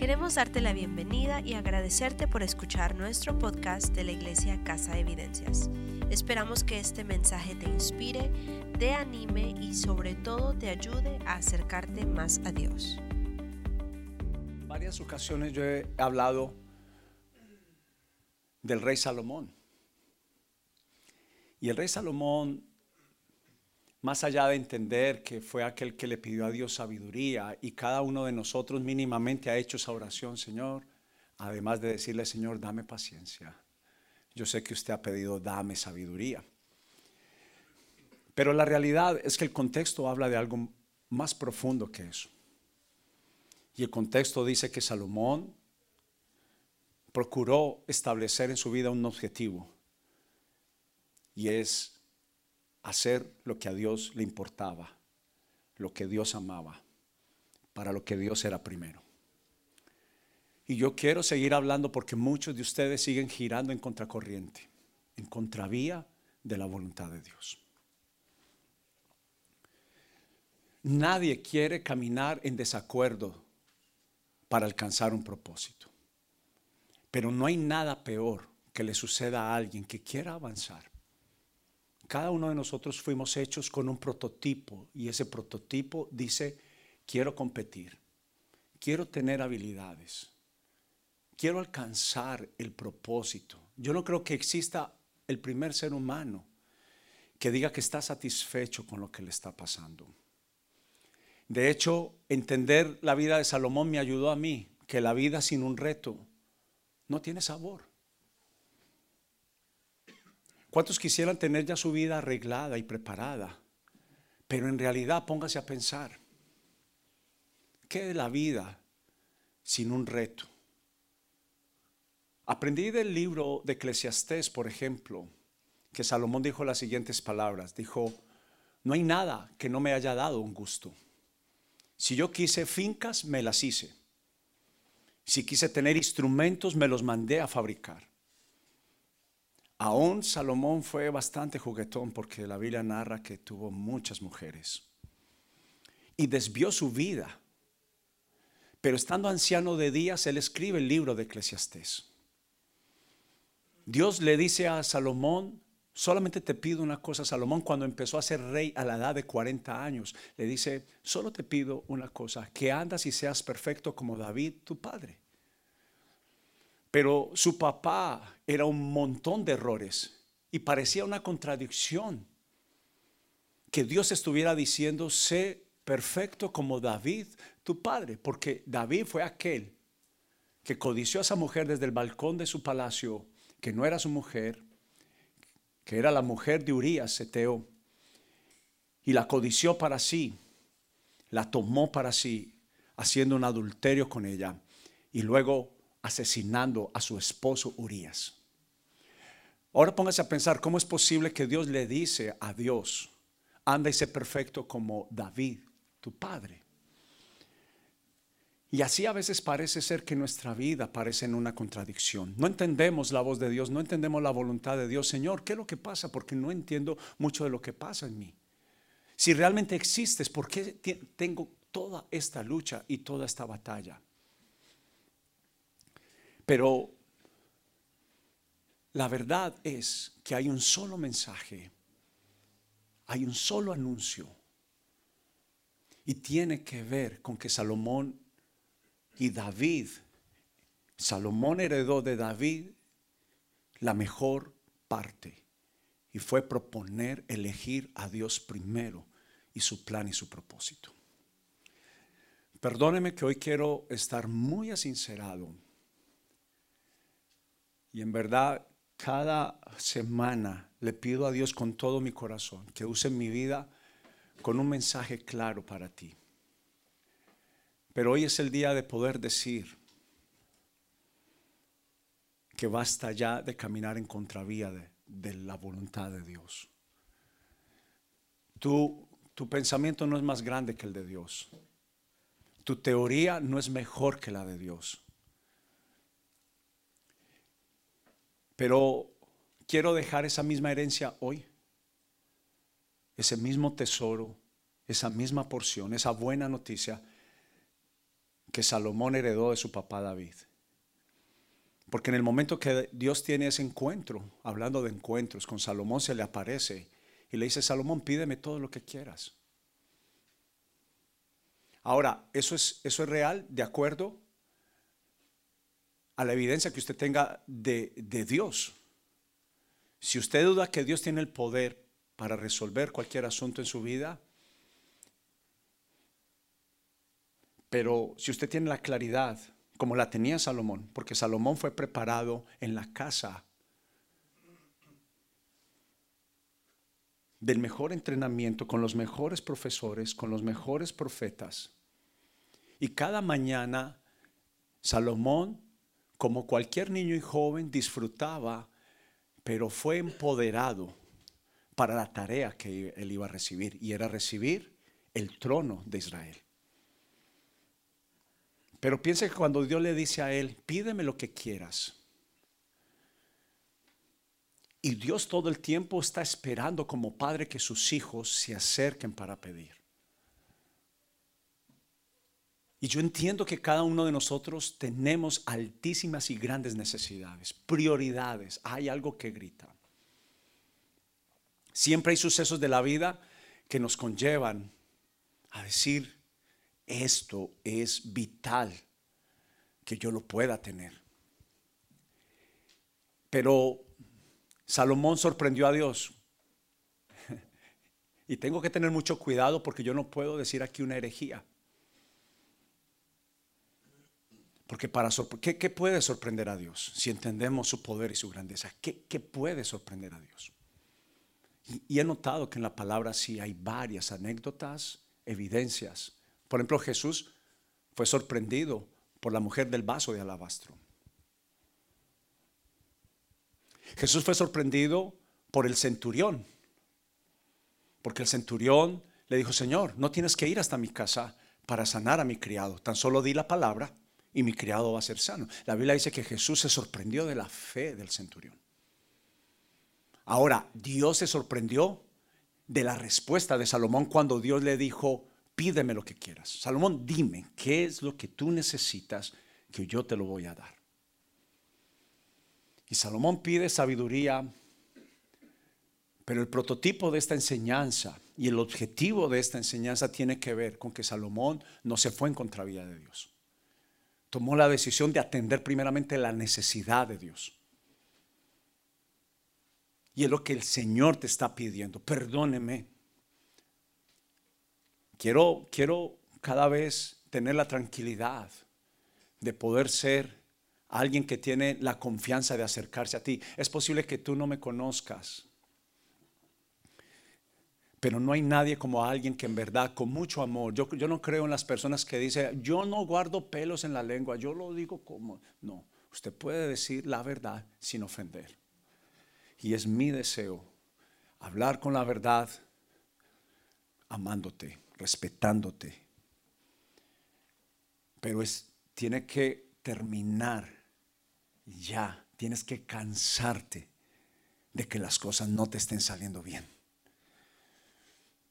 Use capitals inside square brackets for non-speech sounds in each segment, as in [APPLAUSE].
Queremos darte la bienvenida y agradecerte por escuchar nuestro podcast de la Iglesia Casa de Evidencias. Esperamos que este mensaje te inspire, te anime y sobre todo te ayude a acercarte más a Dios. varias ocasiones yo he hablado del rey Salomón. Y el rey Salomón, más allá de entender que fue aquel que le pidió a Dios sabiduría y cada uno de nosotros mínimamente ha hecho esa oración, Señor, además de decirle, Señor, dame paciencia. Yo sé que usted ha pedido, dame sabiduría. Pero la realidad es que el contexto habla de algo más profundo que eso. Y el contexto dice que Salomón procuró establecer en su vida un objetivo y es hacer lo que a Dios le importaba, lo que Dios amaba, para lo que Dios era primero. Y yo quiero seguir hablando porque muchos de ustedes siguen girando en contracorriente, en contravía de la voluntad de Dios. Nadie quiere caminar en desacuerdo para alcanzar un propósito. Pero no hay nada peor que le suceda a alguien que quiera avanzar. Cada uno de nosotros fuimos hechos con un prototipo y ese prototipo dice, quiero competir, quiero tener habilidades, quiero alcanzar el propósito. Yo no creo que exista el primer ser humano que diga que está satisfecho con lo que le está pasando. De hecho, entender la vida de Salomón me ayudó a mí, que la vida sin un reto no tiene sabor. ¿Cuántos quisieran tener ya su vida arreglada y preparada? Pero en realidad póngase a pensar, ¿qué es la vida sin un reto? Aprendí del libro de Eclesiastés, por ejemplo, que Salomón dijo las siguientes palabras. Dijo, no hay nada que no me haya dado un gusto. Si yo quise fincas, me las hice. Si quise tener instrumentos, me los mandé a fabricar. Aún Salomón fue bastante juguetón porque la Biblia narra que tuvo muchas mujeres y desvió su vida. Pero estando anciano de días, él escribe el libro de Eclesiastés. Dios le dice a Salomón, solamente te pido una cosa, Salomón cuando empezó a ser rey a la edad de 40 años, le dice, solo te pido una cosa, que andas y seas perfecto como David, tu padre. Pero su papá era un montón de errores y parecía una contradicción. Que Dios estuviera diciendo, sé perfecto como David, tu padre, porque David fue aquel que codició a esa mujer desde el balcón de su palacio, que no era su mujer, que era la mujer de Urías, Seteo, y la codició para sí, la tomó para sí, haciendo un adulterio con ella, y luego asesinando a su esposo Urías. Ahora póngase a pensar cómo es posible que Dios le dice a Dios, anda y sé perfecto como David, tu padre. Y así a veces parece ser que nuestra vida parece en una contradicción. No entendemos la voz de Dios, no entendemos la voluntad de Dios. Señor, ¿qué es lo que pasa? Porque no entiendo mucho de lo que pasa en mí. Si realmente existes, ¿por qué tengo toda esta lucha y toda esta batalla? Pero la verdad es que hay un solo mensaje, hay un solo anuncio. Y tiene que ver con que Salomón y David, Salomón heredó de David la mejor parte. Y fue proponer elegir a Dios primero y su plan y su propósito. Perdóneme que hoy quiero estar muy asincerado. Y en verdad, cada semana le pido a Dios con todo mi corazón que use mi vida con un mensaje claro para ti. Pero hoy es el día de poder decir que basta ya de caminar en contravía de, la voluntad de Dios. Tu, tu pensamiento no es más grande que el de Dios. Tu teoría no es mejor que la de Dios. Pero quiero dejar esa misma herencia hoy. Ese mismo tesoro, esa misma porción, esa buena noticia que Salomón heredó de su papá David. Porque en el momento que Dios tiene ese encuentro, hablando de encuentros, con Salomón se le aparece y le dice, Salomón, pídeme todo lo que quieras. Ahora, ¿eso es, eso es real de acuerdo a la evidencia que usted tenga de, de Dios? Si usted duda que Dios tiene el poder para resolver cualquier asunto en su vida, pero si usted tiene la claridad, como la tenía Salomón, porque Salomón fue preparado en la casa del mejor entrenamiento, con los mejores profesores, con los mejores profetas. Y cada mañana Salomón, como cualquier niño y joven, disfrutaba, pero fue empoderado para la tarea que él iba a recibir, y era recibir el trono de Israel. Pero piense que cuando Dios le dice a él, pídeme lo que quieras, y Dios todo el tiempo está esperando como padre que sus hijos se acerquen para pedir. Y yo entiendo que cada uno de nosotros tenemos altísimas y grandes necesidades, prioridades. Hay algo que grita. Siempre hay sucesos de la vida que nos conllevan a decir, esto es vital que yo lo pueda tener. Pero Salomón sorprendió a Dios. [LAUGHS] Y tengo que tener mucho cuidado porque yo no puedo decir aquí una herejía. Porque para ¿qué, ¿qué, puede sorprender a Dios si entendemos su poder y su grandeza? ¿Qué, qué puede sorprender a Dios? Y, y, he notado que en la palabra sí hay varias anécdotas, evidencias. Por ejemplo, Jesús fue sorprendido por la mujer del vaso de alabastro. Jesús fue sorprendido por el centurión, porque el centurión le dijo, Señor, no tienes que ir hasta mi casa para sanar a mi criado, tan solo di la palabra y mi criado va a ser sano. La Biblia dice que Jesús se sorprendió de la fe del centurión. Ahora, Dios se sorprendió de la respuesta de Salomón cuando Dios le dijo, pídeme lo que quieras. Salomón, dime, ¿qué es lo que tú necesitas que yo te lo voy a dar? Y Salomón pide sabiduría, pero el prototipo de esta enseñanza y el objetivo de esta enseñanza tiene que ver con que Salomón no se fue en contravía de Dios. Tomó la decisión de atender primeramente la necesidad de Dios. Y es lo que el Señor te está pidiendo. Perdóneme. Quiero, quiero cada vez tener la tranquilidad de poder ser alguien que tiene la confianza de acercarse a ti. Es posible que tú no me conozcas, pero no hay nadie como alguien que en verdad, con mucho amor, yo, no creo en las personas que dicen, yo no guardo pelos en la lengua, yo lo digo como, no, usted puede decir la verdad sin ofender. Y es mi deseo hablar con la verdad, amándote, respetándote. Pero es, tiene que terminar ya tienes que cansarte de que las cosas no te estén saliendo bien.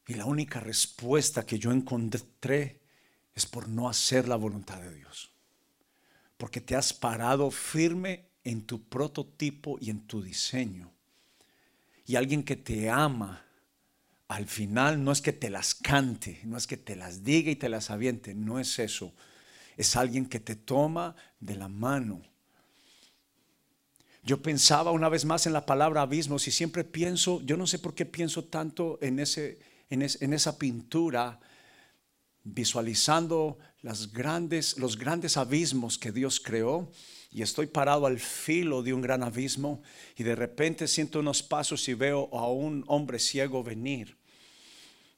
Y la única respuesta que yo encontré es por no hacer la voluntad de Dios. Porque te has parado firme en tu prototipo y en tu diseño. Y alguien que te ama, al final no es que te las cante, no es que te las diga y te las aviente, no es eso. Es alguien que te toma de la mano yo pensaba una vez más en la palabra abismos y siempre pienso, yo no sé por qué pienso tanto en, ese, en, esa pintura, visualizando las grandes, los grandes abismos que Dios creó y estoy parado al filo de un gran abismo y de repente siento unos pasos y veo a un hombre ciego venir.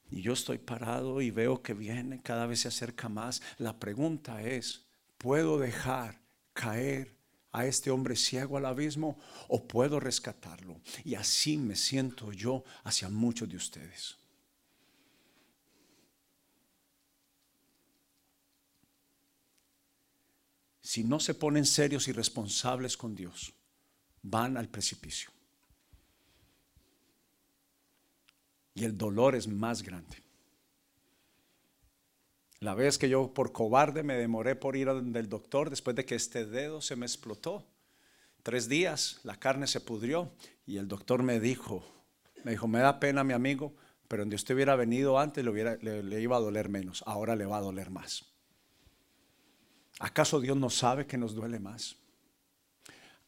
Y yo estoy parado y veo que viene, cada vez se acerca más. La pregunta es, ¿puedo dejar caer a este hombre ciego al abismo o puedo rescatarlo. Y así me siento yo hacia muchos de ustedes. Si no se ponen serios y responsables con Dios, van al precipicio. Y el dolor es más grande. La vez que yo por cobarde me demoré por ir al doctor después de que este dedo se me explotó. Tres días, la carne se pudrió y el doctor me dijo, me dijo, me da pena mi amigo, pero donde usted hubiera venido antes le, hubiera, le iba a doler menos, ahora le va a doler más. ¿Acaso Dios no sabe que nos duele más?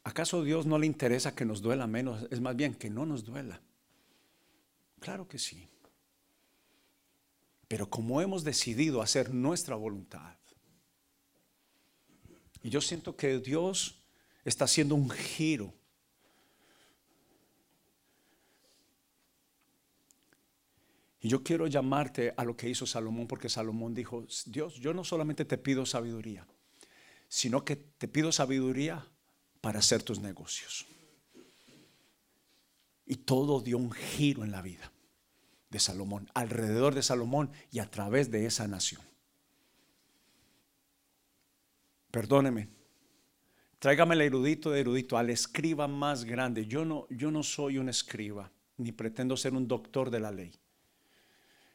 ¿Acaso Dios no le interesa que nos duela menos? Es más bien que no nos duela. Claro que sí. Pero como hemos decidido hacer nuestra voluntad, y yo siento que Dios está haciendo un giro. Y yo quiero llamarte a lo que hizo Salomón, porque Salomón dijo, Dios, yo no solamente te pido sabiduría, sino que te pido sabiduría para hacer tus negocios. Y todo dio un giro en la vida de Salomón, alrededor de Salomón y a través de esa nación. Perdóneme, tráigame el erudito de erudito, al escriba más grande. Yo no, yo no soy un escriba, ni pretendo ser un doctor de la ley.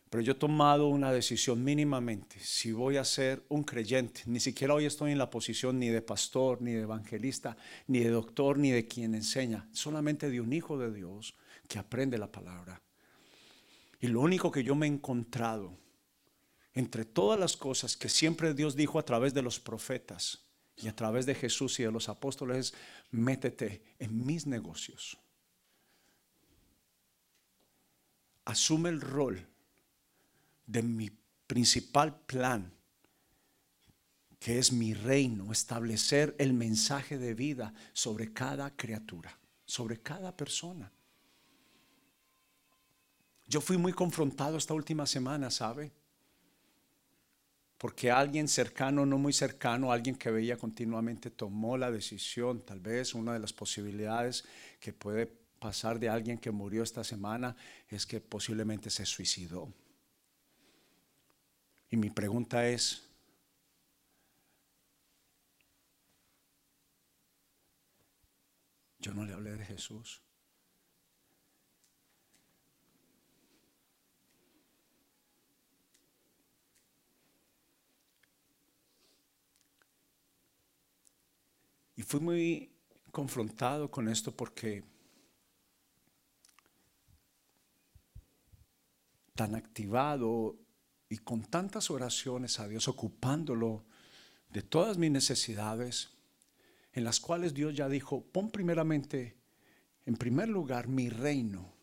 Pero yo he tomado una decisión mínimamente, si voy a ser un creyente, ni siquiera hoy estoy en la posición ni de pastor, ni de evangelista, ni de doctor, ni de quien enseña, solamente de un hijo de Dios que aprende la palabra. Y lo único que yo me he encontrado entre todas las cosas que siempre Dios dijo a través de los profetas y a través de Jesús y de los apóstoles es, métete en mis negocios. Asume el rol de mi principal plan, que es mi reino, establecer el mensaje de vida sobre cada criatura, sobre cada persona. Yo fui muy confrontado esta última semana, ¿sabe? Porque alguien cercano, no muy cercano, alguien que veía continuamente, tomó la decisión, tal vez una de las posibilidades que puede pasar de alguien que murió esta semana es que posiblemente se suicidó. Y mi pregunta es, yo no le hablé de Jesús. Y fui muy confrontado con esto porque tan activado y con tantas oraciones a Dios, ocupándolo de todas mis necesidades, en las cuales Dios ya dijo, pon primeramente, en primer lugar, mi reino,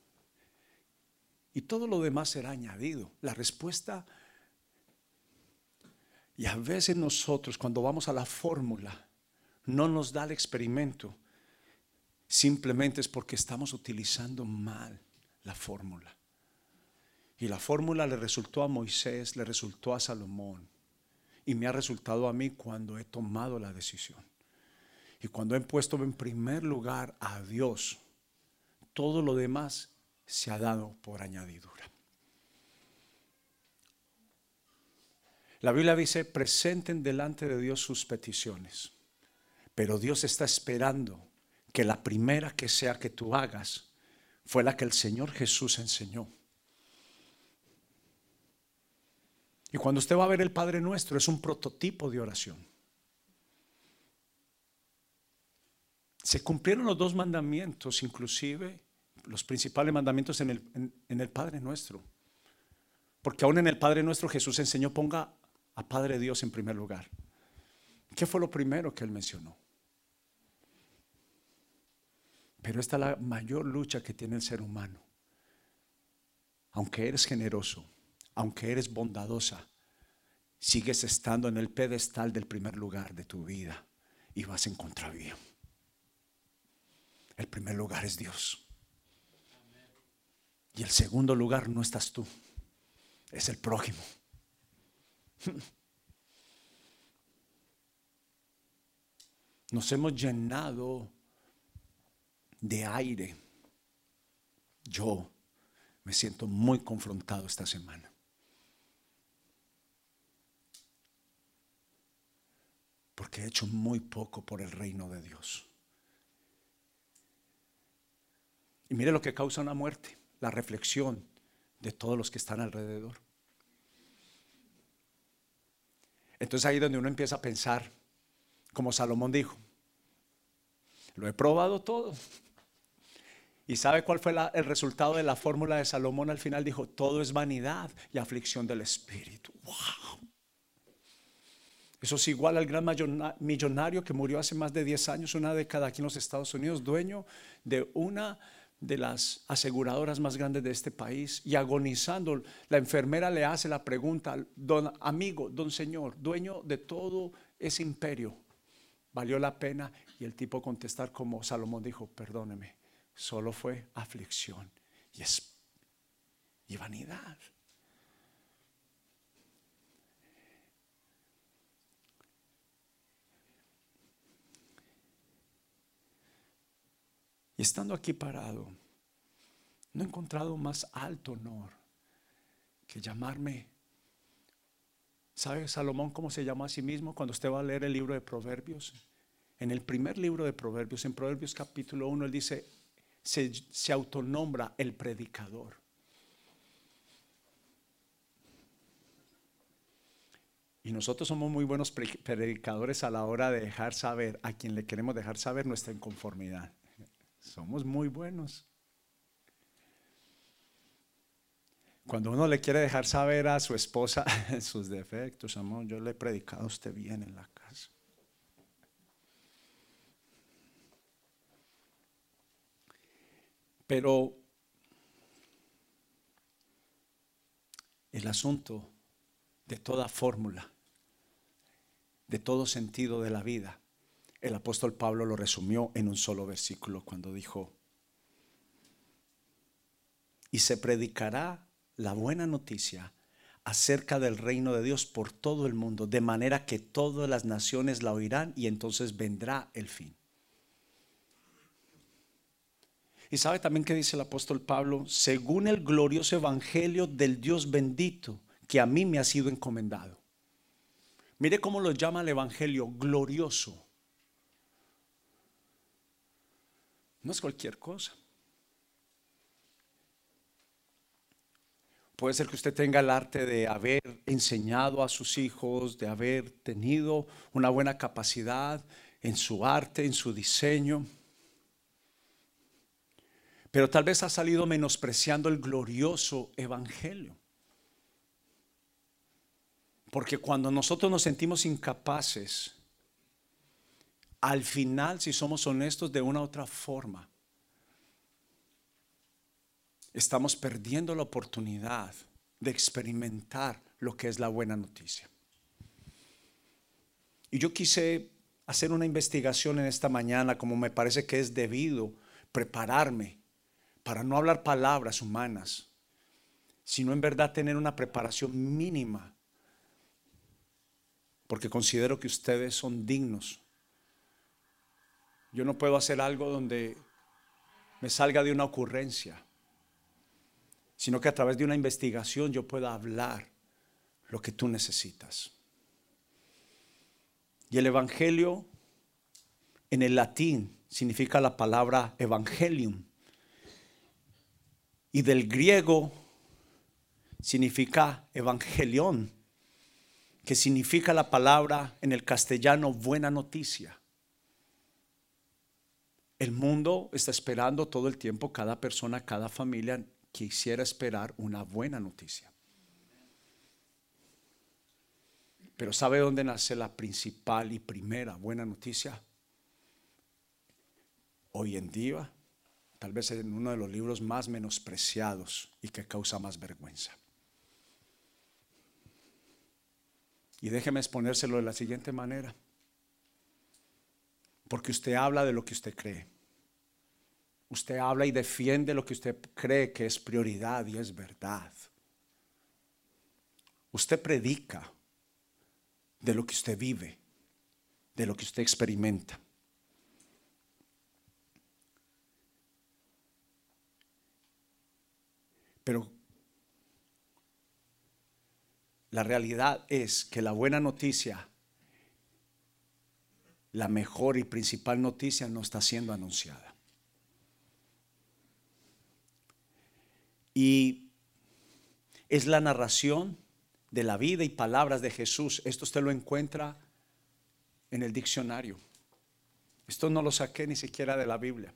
y todo lo demás será añadido. La respuesta, y a veces nosotros cuando vamos a la fórmula, no nos da el experimento, simplemente es porque estamos utilizando mal la fórmula. Y la fórmula le resultó a Moisés, le resultó a Salomón y me ha resultado a mí cuando he tomado la decisión. Y cuando he puesto en primer lugar a Dios, todo lo demás se ha dado por añadidura. La Biblia dice, presenten delante de Dios sus peticiones, pero Dios está esperando que la primera que sea que tú hagas fue la que el Señor Jesús enseñó. Y cuando usted va a ver el Padre Nuestro, es un prototipo de oración. Se cumplieron los dos mandamientos, inclusive los principales mandamientos en el, en el Padre Nuestro. Porque aún en el Padre Nuestro Jesús enseñó, ponga a Padre Dios en primer lugar. ¿Qué fue lo primero que él mencionó? Pero esta es la mayor lucha que tiene el ser humano. Aunque eres generoso, aunque eres bondadosa, sigues estando en el pedestal del primer lugar de tu vida y vas en contravía. El primer lugar es Dios. Y el segundo lugar no estás tú, es el prójimo. [LAUGHS] Nos hemos llenado de aire. Yo me siento muy confrontado esta semana. Porque he hecho muy poco por el reino de Dios. Y mire lo que causa una muerte, la reflexión de todos los que están alrededor. Entonces ahí es donde uno empieza a pensar, como Salomón dijo, lo he probado todo. ¿Y sabe cuál fue el resultado de la fórmula de Salomón al final? Dijo, todo es vanidad y aflicción del espíritu. ¡Wow! Eso es igual al gran millonario que murió hace más de 10 años, una década aquí en los Estados Unidos, dueño de una de las aseguradoras más grandes de este país y agonizando, la enfermera le hace la pregunta, don amigo, don señor, dueño de todo ese imperio, ¿valió la pena? Y el tipo contestar como Salomón dijo, perdóneme, solo fue aflicción y, y vanidad. Y estando aquí parado, no he encontrado más alto honor que llamarme. ¿Sabe Salomón cómo se llama a sí mismo cuando usted va a leer el libro de Proverbios? En el primer libro de Proverbios, en Proverbios capítulo 1, él dice, se, se autonombra el predicador. Y nosotros somos muy buenos predicadores a la hora de dejar saber a quien le queremos dejar saber nuestra inconformidad. Somos muy buenos. Cuando uno le quiere dejar saber a su esposa [LAUGHS] sus defectos, amor, yo le he predicado a usted bien en la casa. Pero el asunto de toda fórmula, de todo sentido de la vida, el apóstol Pablo lo resumió en un solo versículo cuando dijo, y se predicará la buena noticia acerca del reino de Dios por todo el mundo, de manera que todas las naciones la oirán y entonces vendrá el fin. Y sabe también que dice el apóstol Pablo, según el glorioso evangelio del Dios bendito que a mí me ha sido encomendado. Mire cómo lo llama el evangelio glorioso. No es cualquier cosa. Puede ser que usted tenga el arte de haber enseñado a sus hijos, de haber tenido una buena capacidad en su arte, en su diseño. Pero tal vez ha salido menospreciando el glorioso evangelio. Porque cuando nosotros nos sentimos incapaces al final, si somos honestos de una u otra forma, estamos perdiendo la oportunidad de experimentar lo que es la buena noticia. Y yo quise hacer una investigación en esta mañana, como me parece que es debido, prepararme para no hablar palabras humanas, sino en verdad tener una preparación mínima, porque considero que ustedes son dignos yo no puedo hacer algo donde me salga de una ocurrencia, sino que a través de una investigación yo pueda hablar lo que tú necesitas. Y el Evangelio en el latín significa la palabra evangelium. Y del griego significa evangelión, que significa la palabra en el castellano buena noticia. El mundo está esperando todo el tiempo, cada persona, cada familia quisiera esperar una buena noticia. Pero ¿sabe dónde nace la principal y primera buena noticia? Hoy en día, tal vez en uno de los libros más menospreciados y que causa más vergüenza. Y déjeme exponérselo de la siguiente manera. Porque usted habla de lo que usted cree. Usted habla y defiende lo que usted cree que es prioridad y es verdad. Usted predica de lo que usted vive, de lo que usted experimenta. Pero la realidad es que la buena noticia la mejor y principal noticia no está siendo anunciada. Y es la narración de la vida y palabras de Jesús, esto usted lo encuentra en el diccionario. Esto no lo saqué ni siquiera de la Biblia.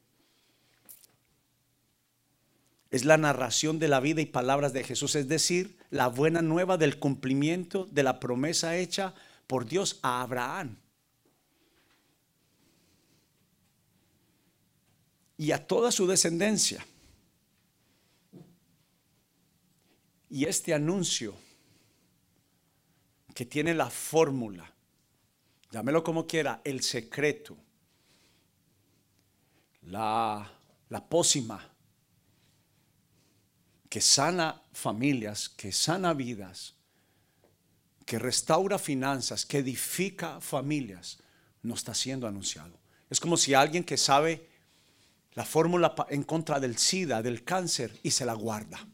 Es la narración de la vida y palabras de Jesús, es decir, la buena nueva del cumplimiento de la promesa hecha por Dios a Abraham. Y a toda su descendencia. Y este anuncio que tiene la fórmula, llámelo como quiera, el secreto, la, la pócima, que sana familias, que sana vidas, que restaura finanzas, que edifica familias, no está siendo anunciado. Es como si alguien que sabe la fórmula en contra del SIDA, del cáncer, y se la guarda.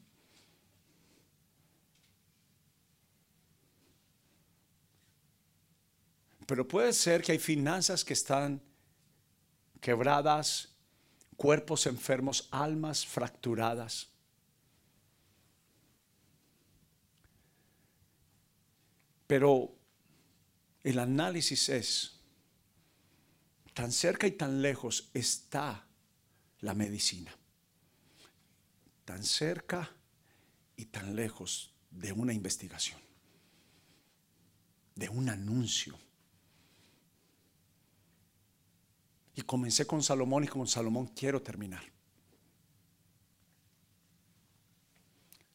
Pero puede ser que hay finanzas que están quebradas, cuerpos enfermos, almas fracturadas. Pero el análisis es, tan cerca y tan lejos está la medicina. Tan cerca y tan lejos de una investigación, de un anuncio. Y comencé con Salomón y con Salomón quiero terminar.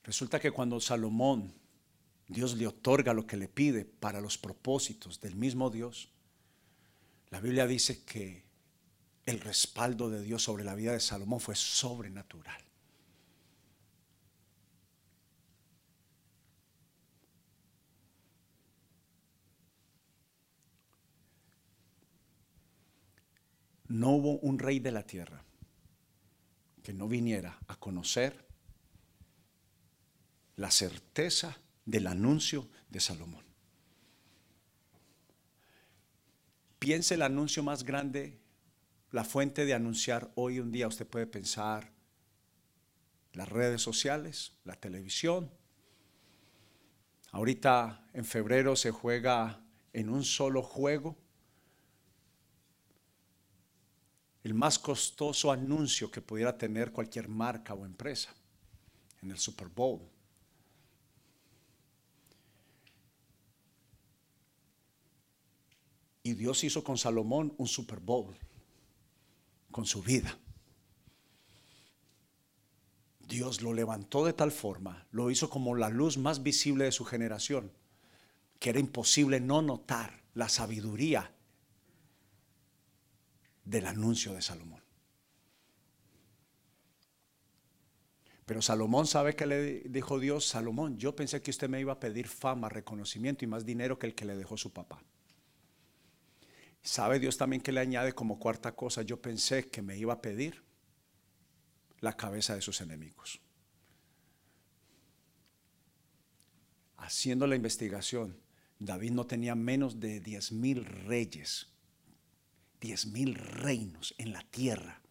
Resulta que cuando Salomón Dios le otorga lo que le pide para los propósitos del mismo Dios. La Biblia dice que el respaldo de Dios sobre la vida de Salomón fue sobrenatural. No hubo un rey de la tierra que no viniera a conocer la certeza del anuncio de Salomón. Piense el anuncio más grande, la fuente de anunciar hoy un día, usted puede pensar las redes sociales, la televisión. Ahorita en febrero se juega en un solo juego el más costoso anuncio que pudiera tener cualquier marca o empresa en el Super Bowl. Y Dios hizo con Salomón un Super Bowl, con su vida. Dios lo levantó de tal forma, lo hizo como la luz más visible de su generación, que era imposible no notar la sabiduría del anuncio de Salomón. Pero Salomón sabe que le dijo Dios, Salomón, yo pensé que usted me iba a pedir fama, reconocimiento y más dinero que el que le dejó su papá. ¿Sabe Dios también que le añade como cuarta cosa? Yo pensé que me iba a pedir la cabeza de sus enemigos. Haciendo la investigación, David no tenía menos de diez mil reyes, diez mil reinos en la tierra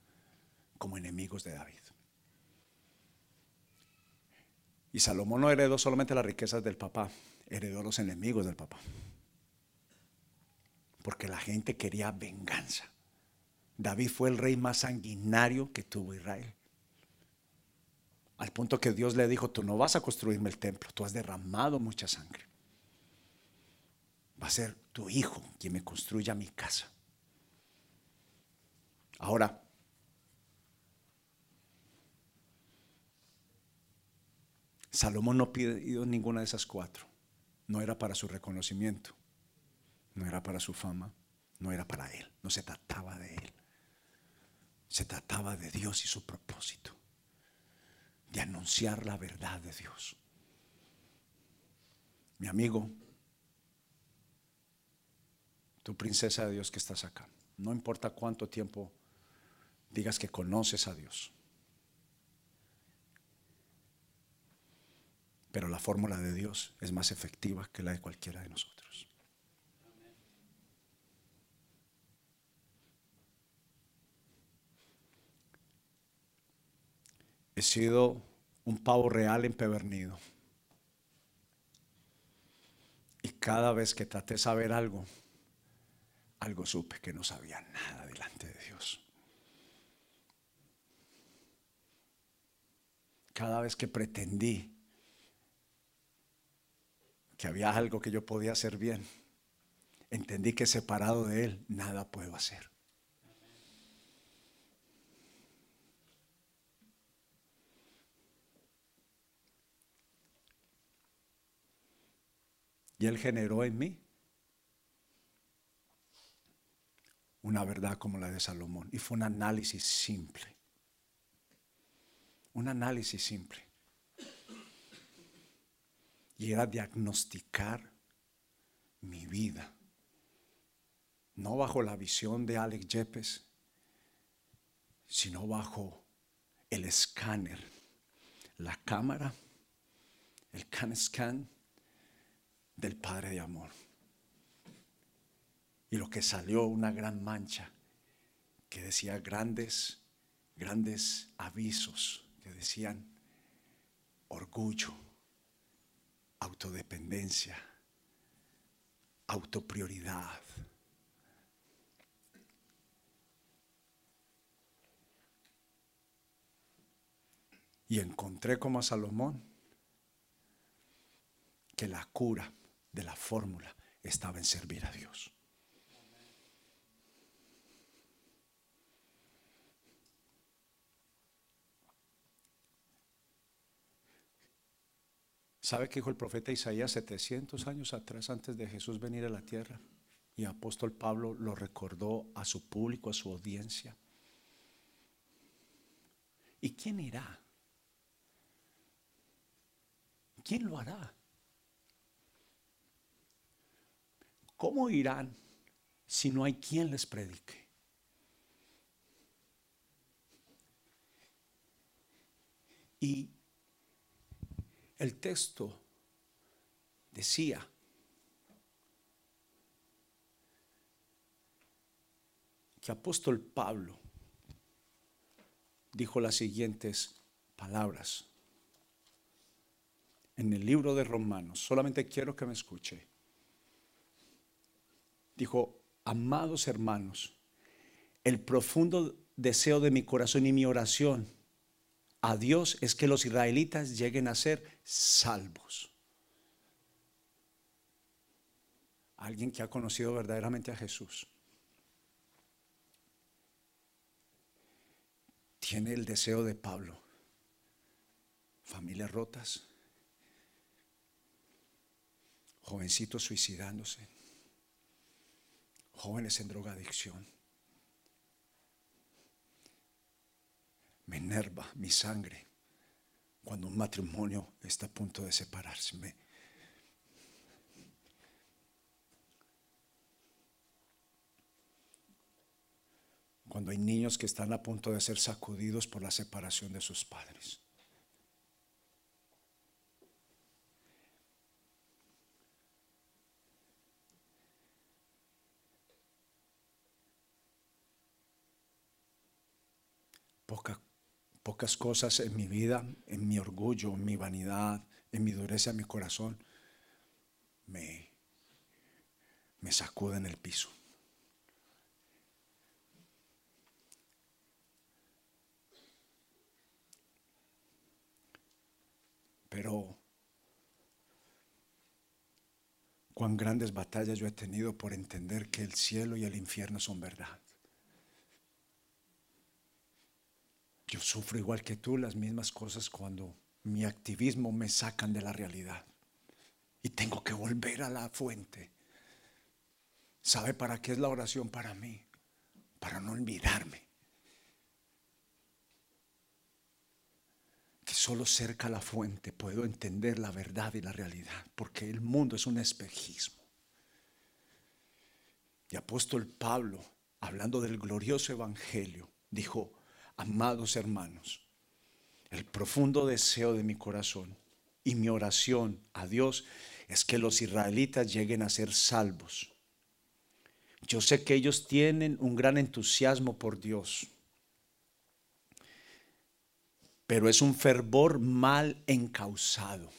como enemigos de David. Y Salomón no heredó solamente las riquezas del papá, heredó los enemigos del papá porque la gente quería venganza. David fue el rey más sanguinario que tuvo Israel. Al punto que Dios le dijo, tú no vas a construirme el templo, tú has derramado mucha sangre. Va a ser tu hijo quien me construya mi casa. Ahora, Salomón no pidió ninguna de esas cuatro. No era para su reconocimiento no era para su fama, no era para él, no se trataba de él. Se trataba de Dios y su propósito, de anunciar la verdad de Dios. Mi amigo, tu princesa de Dios que estás acá, no importa cuánto tiempo digas que conoces a Dios, pero la fórmula de Dios es más efectiva que la de cualquiera de nosotros. He sido un pavo real empevernido. cada vez que traté de saber algo, algo supe que no sabía nada delante de Dios. Cada vez que pretendí que había algo que yo podía hacer bien, entendí que separado de Él nada puedo hacer. Y Él generó en mí una verdad como la de Salomón. Y fue un análisis simple. Un análisis simple. Y era diagnosticar mi vida. No bajo la visión de Alex Yepes, sino bajo el escáner, la cámara, el can scan del Padre de Amor. Y lo que salió una gran mancha que decía grandes, grandes avisos que decían orgullo, autodependencia, autoprioridad. Y encontré como a Salomón que la cura de la fórmula estaba en servir a Dios. ¿Sabe qué dijo el profeta Isaías 700 años atrás antes de Jesús venir a la tierra? Y apóstol Pablo lo recordó a su público, a su audiencia. ¿Y quién irá? ¿Quién lo hará? ¿Cómo irán si no hay quien les predique? Y el texto decía, que apóstol Pablo dijo las siguientes palabras en el libro de Romanos. Solamente quiero que me escuche. Dijo, amados hermanos, el profundo deseo de mi corazón y mi oración a Dios es que los israelitas lleguen a ser salvos. Alguien que ha conocido verdaderamente a Jesús. Tiene el deseo de Pablo. Familias rotas. Jovencitos suicidándose. Jóvenes en drogadicción me enerva mi sangre cuando un matrimonio está a punto de separarse. cuando hay niños que están a punto de ser sacudidos por la separación de sus padres. Poca pocas cosas en mi vida, en mi orgullo, en mi vanidad, en mi dureza, en mi corazón, me, me sacuden el piso. Pero cuán grandes batallas yo he tenido por entender que el cielo y el infierno son verdad. Yo sufro igual que tú las mismas cosas cuando mi activismo me sacan de la realidad. Y tengo que volver a la fuente. ¿Sabe para qué es la oración para mí? Para no olvidarme. Que solo cerca a la fuente puedo entender la verdad y la realidad. Porque el mundo es un espejismo. Y apóstol Pablo, hablando del glorioso evangelio, dijo, Amados hermanos, el profundo deseo de mi corazón y mi oración a Dios es que los israelitas lleguen a ser salvos. Yo sé que ellos tienen un gran entusiasmo por Dios, pero es un fervor mal encausado.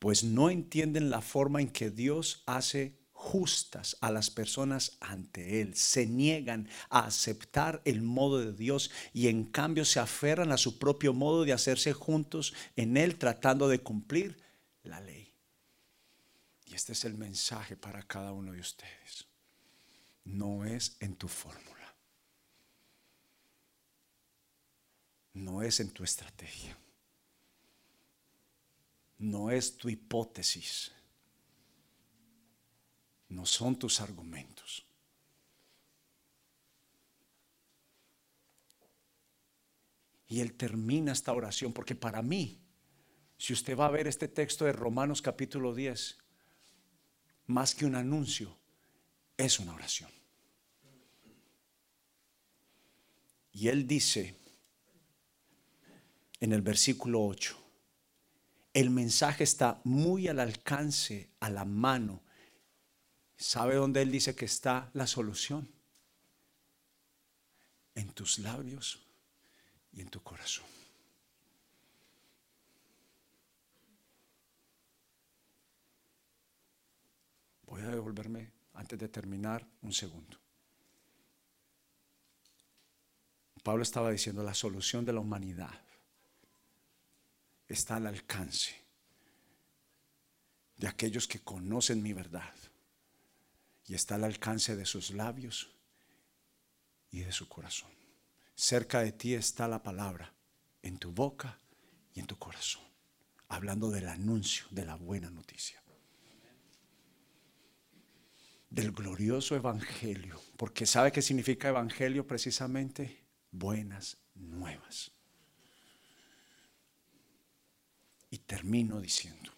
pues no entienden la forma en que Dios hace justas a las personas ante Él. Se niegan a aceptar el modo de Dios y en cambio se aferran a su propio modo de hacerse juntos en Él tratando de cumplir la ley. Y este es el mensaje para cada uno de ustedes. No es en tu fórmula. No es en tu estrategia. No es tu hipótesis no son tus argumentos. Y él termina esta oración, porque para mí, si usted va a ver este texto de Romanos capítulo 10, más que un anuncio, es una oración. Y él dice en el versículo 8, el mensaje está muy al alcance, a la mano ¿Sabe dónde Él dice que está la solución? En tus labios y en tu corazón. Voy a devolverme antes de terminar un segundo. Pablo estaba diciendo la solución de la humanidad está al alcance de aquellos que conocen mi verdad y está al alcance de sus labios y de su corazón. Cerca de ti está la palabra, en tu boca y en tu corazón, hablando del anuncio de la buena noticia. Del glorioso evangelio, porque ¿sabe qué significa evangelio precisamente? Buenas nuevas. Y termino diciendo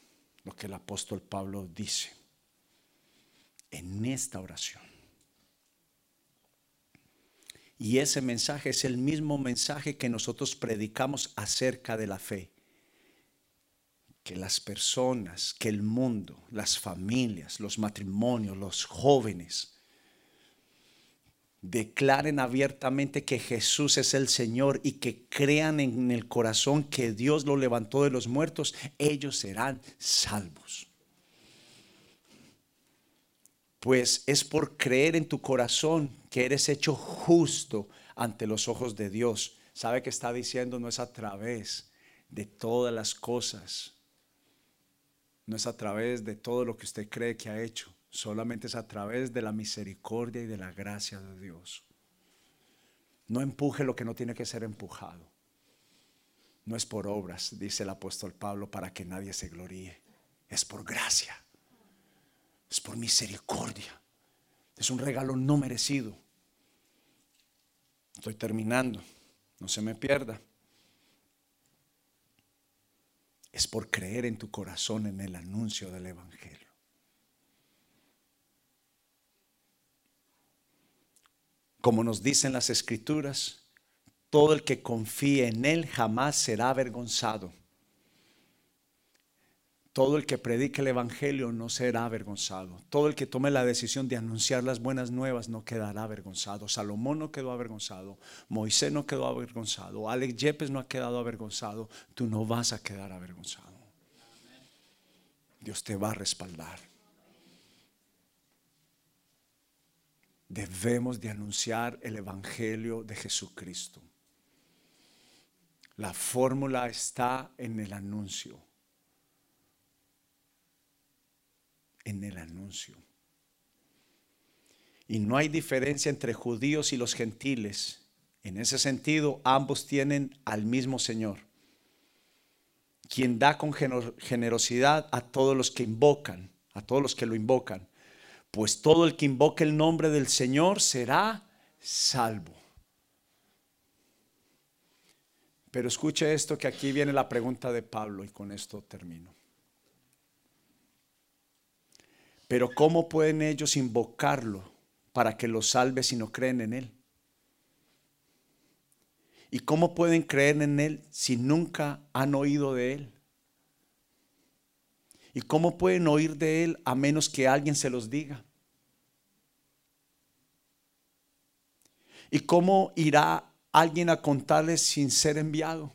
lo que el apóstol Pablo dice en esta oración. Y ese mensaje es el mismo mensaje que nosotros predicamos acerca de la fe. Que las personas, que el mundo, las familias, los matrimonios, los jóvenes, declaren abiertamente que Jesús es el Señor y que crean en el corazón que Dios lo levantó de los muertos, ellos serán salvos pues es por creer en tu corazón que eres hecho justo ante los ojos de Dios. ¿Sabe que está diciendo? No es a través de todas las cosas, no es a través de todo lo que usted cree que ha hecho, solamente es a través de la misericordia y de la gracia de Dios. No empuje lo que no tiene que ser empujado. No es por obras, dice el apóstol Pablo, para que nadie se gloríe. Es por gracia es por misericordia. Es un regalo no merecido. Estoy terminando, no se me pierda. Es por creer en tu corazón en el anuncio del Evangelio. Como nos dicen las escrituras, todo el que confíe en Él jamás será avergonzado. Todo el que predique el Evangelio no será avergonzado. Todo el que tome la decisión de anunciar las buenas nuevas no quedará avergonzado. Salomón no quedó avergonzado. Moisés no quedó avergonzado. Alex Yepes no ha quedado avergonzado. Tú no vas a quedar avergonzado. Dios te va a respaldar. Debemos de anunciar el Evangelio de Jesucristo. La fórmula está en el anuncio. En el anuncio. Y no hay diferencia entre judíos y los gentiles. En ese sentido, ambos tienen al mismo Señor, quien da con generosidad a todos los que invocan, a todos los que lo invocan. Pues todo el que invoque el nombre del Señor será salvo. Pero escuche esto que aquí viene la pregunta de Pablo y con esto termino. Pero ¿cómo pueden ellos invocarlo para que los salve si no creen en Él? ¿Y cómo pueden creer en Él si nunca han oído de Él? ¿Y cómo pueden oír de Él a menos que alguien se los diga? ¿Y cómo irá alguien a contarles sin ser enviado?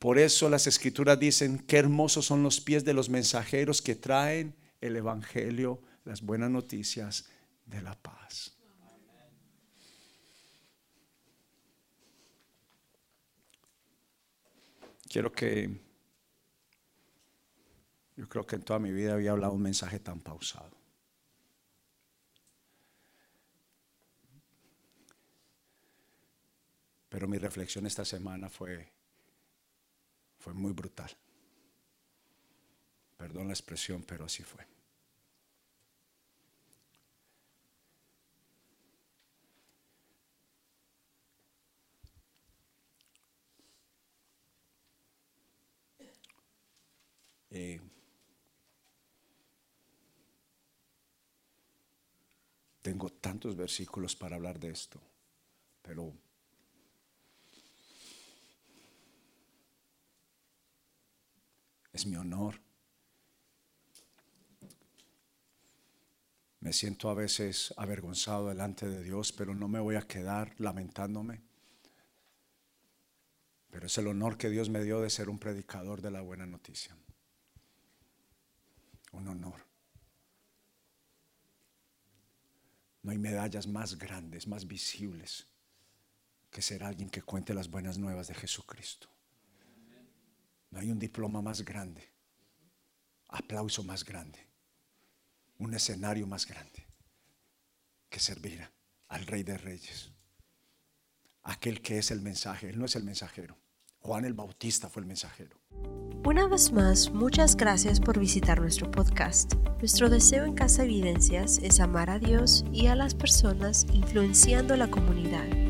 Por eso las escrituras dicen, qué hermosos son los pies de los mensajeros que traen el Evangelio, las buenas noticias de la paz. Quiero que, yo creo que en toda mi vida había hablado un mensaje tan pausado. Pero mi reflexión esta semana fue, fue muy brutal. Perdón la expresión, pero así fue. Eh, tengo tantos versículos para hablar de esto, pero es mi honor. Me siento a veces avergonzado delante de Dios, pero no me voy a quedar lamentándome. Pero es el honor que Dios me dio de ser un predicador de la buena noticia. Un honor. No hay medallas más grandes, más visibles que ser alguien que cuente las buenas nuevas de Jesucristo. No hay un diploma más grande, aplauso más grande, un escenario más grande que servir al Rey de Reyes. Aquel que es el mensaje, Él no es el mensajero. Juan el Bautista fue el mensajero. Una vez más, muchas gracias por visitar nuestro podcast. Nuestro deseo en Casa Evidencias es amar a Dios y a las personas influenciando la comunidad.